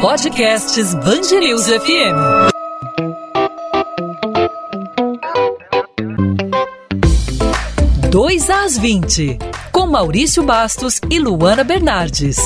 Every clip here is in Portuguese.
Podcasts Bangerils FM. Dois às 20, com Maurício Bastos e Luana Bernardes.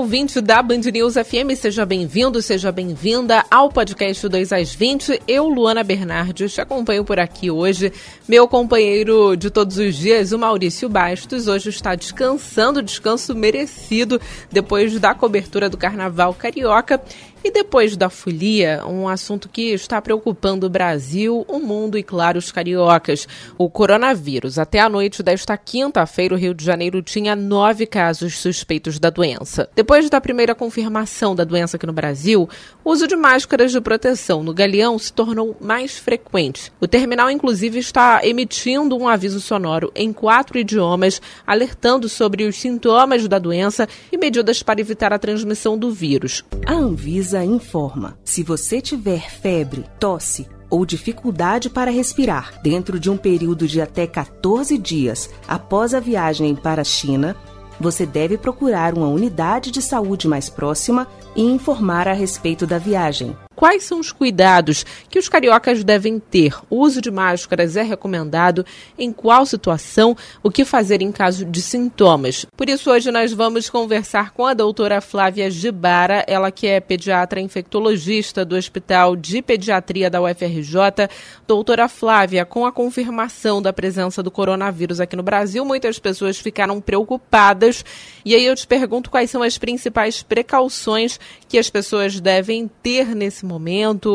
Ouvinte da Band News FM, seja bem-vindo, seja bem-vinda ao podcast 2 às 20. Eu, Luana Bernardes, te acompanho por aqui hoje. Meu companheiro de todos os dias, o Maurício Bastos, hoje está descansando, descanso merecido depois da cobertura do Carnaval Carioca. E depois da folia, um assunto que está preocupando o Brasil, o mundo e, claro, os cariocas: o coronavírus. Até a noite desta quinta-feira, o Rio de Janeiro tinha nove casos suspeitos da doença. Depois da primeira confirmação da doença aqui no Brasil, o uso de máscaras de proteção no Galeão se tornou mais frequente. O terminal, inclusive, está emitindo um aviso sonoro em quatro idiomas, alertando sobre os sintomas da doença e medidas para evitar a transmissão do vírus. A Anvisa informa: se você tiver febre, tosse ou dificuldade para respirar dentro de um período de até 14 dias após a viagem para a China, você deve procurar uma unidade de saúde mais próxima e informar a respeito da viagem. Quais são os cuidados que os cariocas devem ter? O uso de máscaras é recomendado? Em qual situação? O que fazer em caso de sintomas? Por isso, hoje nós vamos conversar com a doutora Flávia Gibara, ela que é pediatra infectologista do Hospital de Pediatria da UFRJ. Doutora Flávia, com a confirmação da presença do coronavírus aqui no Brasil, muitas pessoas ficaram preocupadas. E aí eu te pergunto quais são as principais precauções que as pessoas devem ter nesse momento?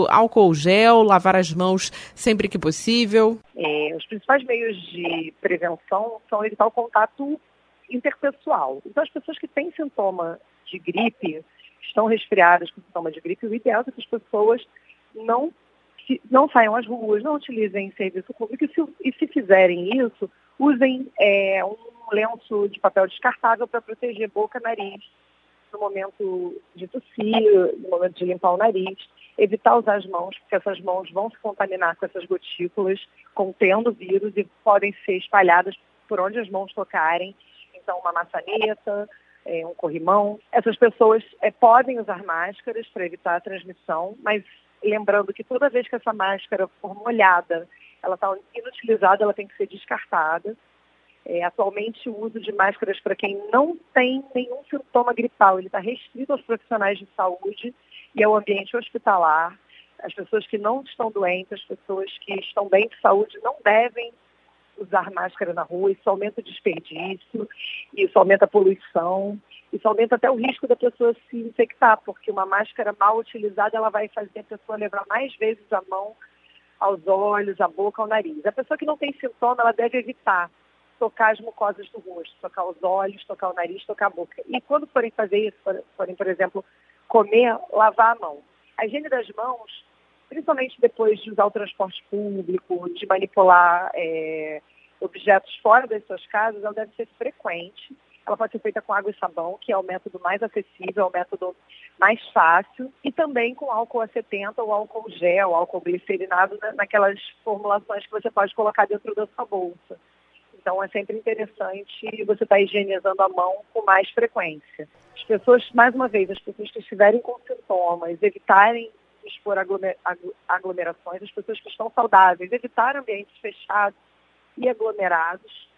Álcool gel, lavar as mãos sempre que possível? É, os principais meios de prevenção são evitar o contato interpessoal. Então, as pessoas que têm sintoma de gripe, estão resfriadas com sintoma de gripe, o ideal é que as pessoas não, não saiam às ruas, não utilizem serviço público e se, e se fizerem isso, usem é, um lenço de papel descartável para proteger boca, nariz no momento de tossir, no momento de limpar o nariz, evitar usar as mãos, porque essas mãos vão se contaminar com essas gotículas contendo vírus e podem ser espalhadas por onde as mãos tocarem. Então, uma maçaneta, é, um corrimão. Essas pessoas é, podem usar máscaras para evitar a transmissão, mas lembrando que toda vez que essa máscara for molhada, ela está inutilizada, ela tem que ser descartada. É, atualmente, o uso de máscaras para quem não tem nenhum sintoma gripal, ele está restrito aos profissionais de saúde e ao ambiente hospitalar. As pessoas que não estão doentes, as pessoas que estão bem de saúde, não devem usar máscara na rua. Isso aumenta o desperdício, isso aumenta a poluição, isso aumenta até o risco da pessoa se infectar, porque uma máscara mal utilizada ela vai fazer a pessoa levar mais vezes a mão aos olhos, à boca, ao nariz. A pessoa que não tem sintoma, ela deve evitar tocar as mucosas do rosto, tocar os olhos, tocar o nariz, tocar a boca. E quando forem fazer isso, forem, por exemplo, comer, lavar a mão. A higiene das mãos, principalmente depois de usar o transporte público, de manipular é, objetos fora das suas casas, ela deve ser frequente. Ela pode ser feita com água e sabão, que é o método mais acessível, é o método mais fácil, e também com álcool a 70 ou álcool gel, álcool glicerinado, naquelas formulações que você pode colocar dentro da sua bolsa. Então é sempre interessante você estar tá higienizando a mão com mais frequência. As pessoas, mais uma vez, as pessoas que estiverem com sintomas, evitarem expor aglomerações, as pessoas que estão saudáveis, evitar ambientes fechados e aglomerados.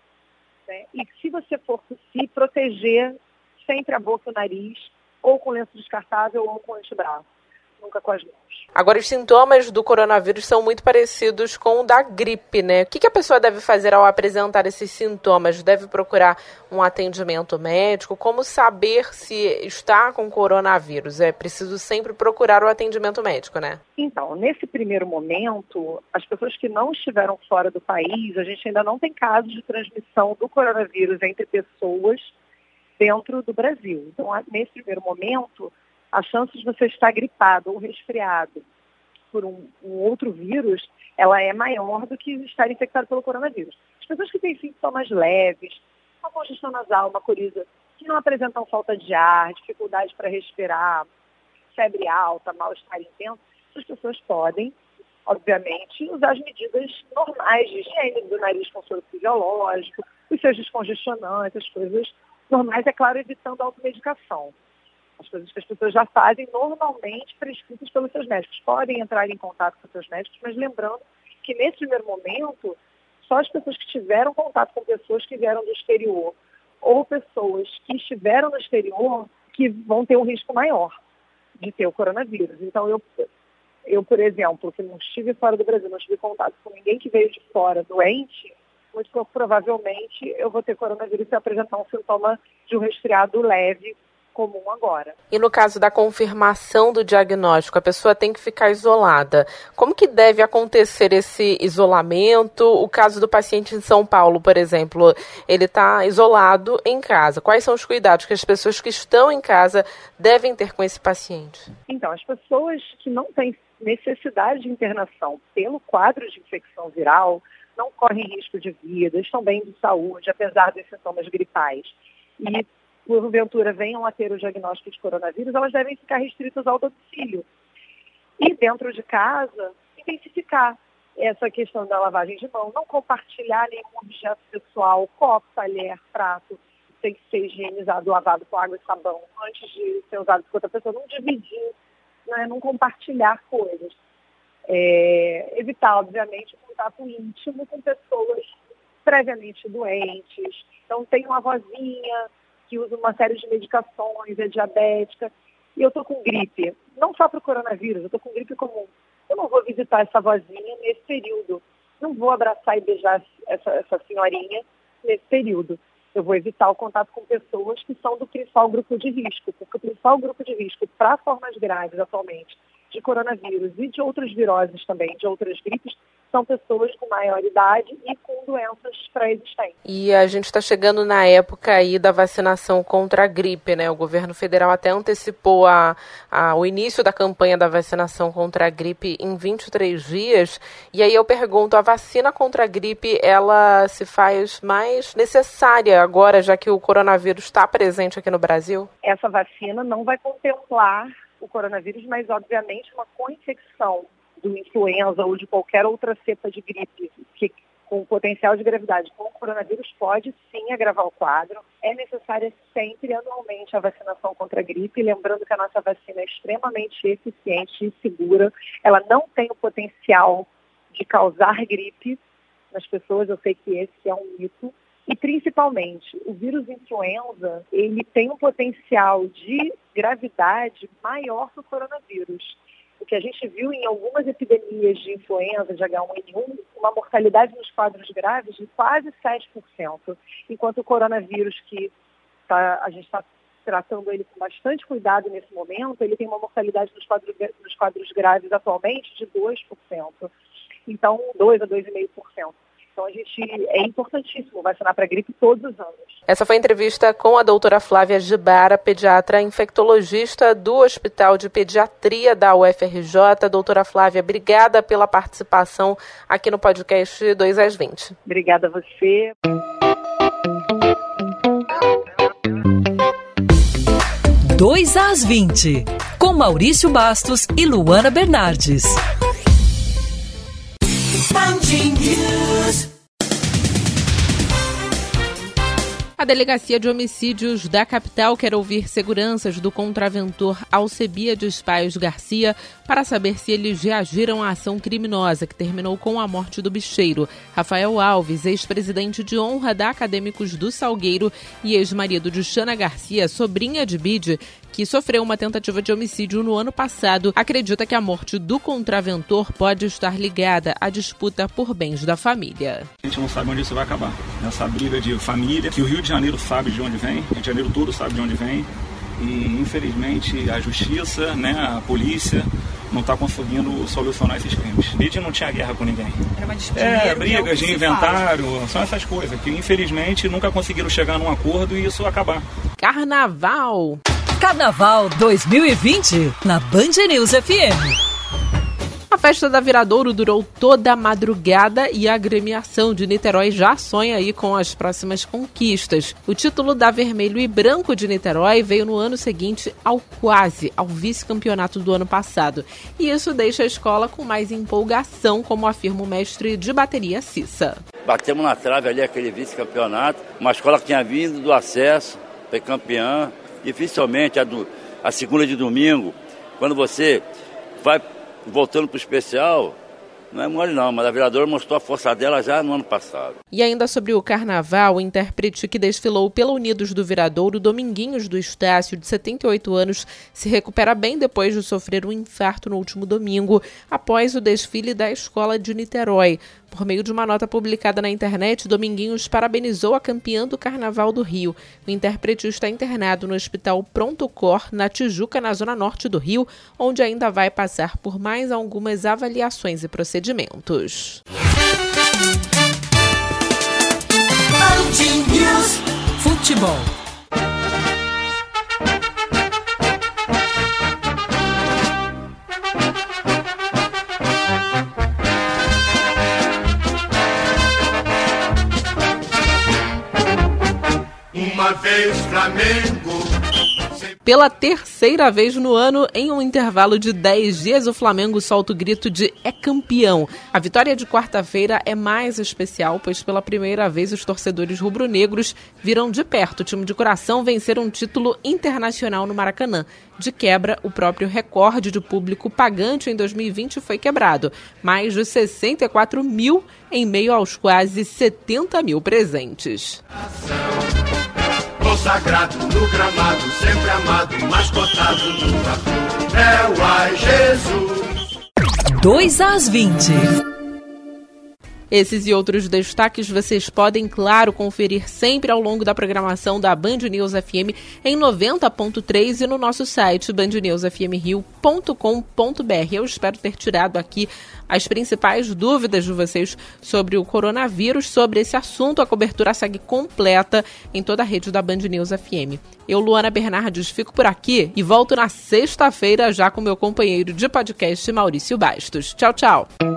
Né? E se você for se proteger sempre a boca e o nariz, ou com lenço descartável ou com antebraço nunca com as mãos. Agora, os sintomas do coronavírus são muito parecidos com o da gripe, né? O que, a pessoa deve fazer ao apresentar esses sintomas? Deve procurar um atendimento médico? Como saber se está com coronavírus? É preciso sempre procurar o atendimento médico, né? Então, nesse primeiro momento, as pessoas que não estiveram fora do país, a gente ainda não tem casos de transmissão do coronavírus entre pessoas dentro do Brasil. Então, nesse primeiro momento, a chance de você estar gripado ou resfriado por um, um, outro vírus, ela é maior do que estar infectado pelo coronavírus. As pessoas que têm sintomas leves, uma congestão nasal, uma coriza, que não apresentam falta de ar, dificuldade para respirar, febre alta, mal-estar intenso, as pessoas podem, obviamente, usar as medidas normais de higiene do nariz com soro fisiológico, os seus descongestionantes, as coisas normais, é claro, evitando a automedicação. As coisas que as pessoas já fazem normalmente prescritas pelos seus médicos. Podem entrar em contato com seus médicos, mas lembrando que nesse primeiro momento, só as pessoas que tiveram contato com pessoas que vieram do exterior ou pessoas que estiveram no exterior que vão ter um risco maior de ter o coronavírus. Então, eu, eu por exemplo, que não estive fora do Brasil, não tive contato com ninguém que veio de fora doente, muito provavelmente eu vou ter coronavírus e apresentar um sintoma de um resfriado leve comum agora. E no caso da confirmação do diagnóstico, a pessoa tem que ficar isolada. Como que deve acontecer esse isolamento? O caso do paciente em São Paulo, por exemplo, ele está isolado em casa. Quais são os cuidados que as pessoas que estão em casa devem ter com esse paciente? Então, as pessoas que não têm necessidade de internação pelo quadro de infecção viral não correm risco de vida, estão bem de saúde, apesar dos sintomas gripais. E porventura venham a ter o diagnóstico de coronavírus, elas devem ficar restritas ao domicílio. E dentro de casa, intensificar essa questão da lavagem de mão, não compartilhar nenhum objeto pessoal, copo, talher, prato, tem que ser higienizado, lavado com água e sabão antes de ser usado por outra pessoa, não dividir, né, não compartilhar coisas. É, evitar, obviamente, o contato íntimo com pessoas previamente doentes. Então, tem uma vozinha, que usa uma série de medicações, é diabética, e eu estou com gripe. Não só para o coronavírus, eu estou com gripe comum. Eu não vou visitar essa vozinha nesse período. Não vou abraçar e beijar essa, essa senhorinha nesse período. Eu vou evitar o contato com pessoas que são do principal grupo de risco, porque o principal grupo de risco para formas graves atualmente de coronavírus e de outras viroses também, de outras gripes, são pessoas com maior idade e com doenças pré-existentes. E a gente está chegando na época aí da vacinação contra a gripe, né? O governo federal até antecipou a, a, o início da campanha da vacinação contra a gripe em 23 dias. E aí eu pergunto, a vacina contra a gripe, ela se faz mais necessária agora, já que o coronavírus está presente aqui no Brasil? Essa vacina não vai contemplar o coronavírus, mas obviamente uma co-infecção do influenza ou de qualquer outra cepa de gripe que com potencial de gravidade com o coronavírus pode sim agravar o quadro. É necessária sempre anualmente a vacinação contra a gripe, lembrando que a nossa vacina é extremamente eficiente e segura. Ela não tem o potencial de causar gripe nas pessoas, eu sei que esse é um mito. E principalmente, o vírus influenza, ele tem um potencial de gravidade maior que o coronavírus. O que a gente viu em algumas epidemias de influenza, de H1N1, uma mortalidade nos quadros graves de quase 7%, enquanto o coronavírus, que tá, a gente está tratando ele com bastante cuidado nesse momento, ele tem uma mortalidade nos quadros, nos quadros graves atualmente de 2%. Então, 2 a 2,5%. Então, a gente é importantíssimo vacinar para gripe todos os anos. Essa foi a entrevista com a doutora Flávia Gibara, pediatra infectologista do Hospital de Pediatria da UFRJ. Doutora Flávia, obrigada pela participação aqui no podcast 2 às 20. Obrigada a você. Dois às 20, com Maurício Bastos e Luana Bernardes. A Delegacia de Homicídios da capital quer ouvir seguranças do contraventor Alcebiades Paios Garcia para saber se eles reagiram à ação criminosa que terminou com a morte do bicheiro. Rafael Alves, ex-presidente de honra da Acadêmicos do Salgueiro e ex-marido de Xana Garcia, sobrinha de Bide, que sofreu uma tentativa de homicídio no ano passado, acredita que a morte do contraventor pode estar ligada à disputa por bens da família. A gente não sabe onde isso vai acabar. Essa briga de família, que o Rio de Janeiro sabe de onde vem, o Rio de Janeiro todo sabe de onde vem. E infelizmente a justiça, né, a polícia não está conseguindo solucionar esses crimes. Bid não tinha guerra com ninguém. Era uma disputa é, de brigas de inventário, são essas coisas que infelizmente nunca conseguiram chegar num acordo e isso acabar. Carnaval. Carnaval 2020 na Band News FM. Festa da Viradouro durou toda a madrugada e a agremiação de Niterói já sonha aí com as próximas conquistas. O título da Vermelho e Branco de Niterói veio no ano seguinte ao quase ao vice-campeonato do ano passado. E isso deixa a escola com mais empolgação, como afirma o mestre de bateria Cissa. Batemos na trave ali aquele vice-campeonato, uma escola que tinha vindo do acesso, foi campeã, dificilmente a, do, a segunda de domingo, quando você vai voltando para o especial, não é mole não, mas a vereadora mostrou a força dela já no ano passado. E ainda sobre o carnaval, o intérprete que desfilou pela Unidos do Viradouro, Dominguinhos do Estácio, de 78 anos, se recupera bem depois de sofrer um infarto no último domingo, após o desfile da escola de Niterói. Por meio de uma nota publicada na internet, Dominguinhos parabenizou a campeã do Carnaval do Rio. O intérprete está internado no Hospital Pronto Cor, na Tijuca, na zona norte do Rio, onde ainda vai passar por mais algumas avaliações e procedimentos. Futebol. Vez Flamengo. Pela terceira vez no ano, em um intervalo de 10 dias, o Flamengo solta o grito de é campeão. A vitória de quarta-feira é mais especial, pois pela primeira vez os torcedores rubro-negros viram de perto o time de coração vencer um título internacional no Maracanã. De quebra, o próprio recorde de público pagante em 2020 foi quebrado. Mais de 64 mil em meio aos quase 70 mil presentes consagrado no gramado, sempre amado, mascotado no vapor. É o Ai Jesus. 2 às 20. Esses e outros destaques vocês podem, claro, conferir sempre ao longo da programação da Band News FM em 90.3 e no nosso site bandnewsfmrio.com.br. Eu espero ter tirado aqui as principais dúvidas de vocês sobre o coronavírus, sobre esse assunto. A cobertura segue completa em toda a rede da Band News FM. Eu, Luana Bernardes, fico por aqui e volto na sexta-feira já com meu companheiro de podcast, Maurício Bastos. Tchau, tchau.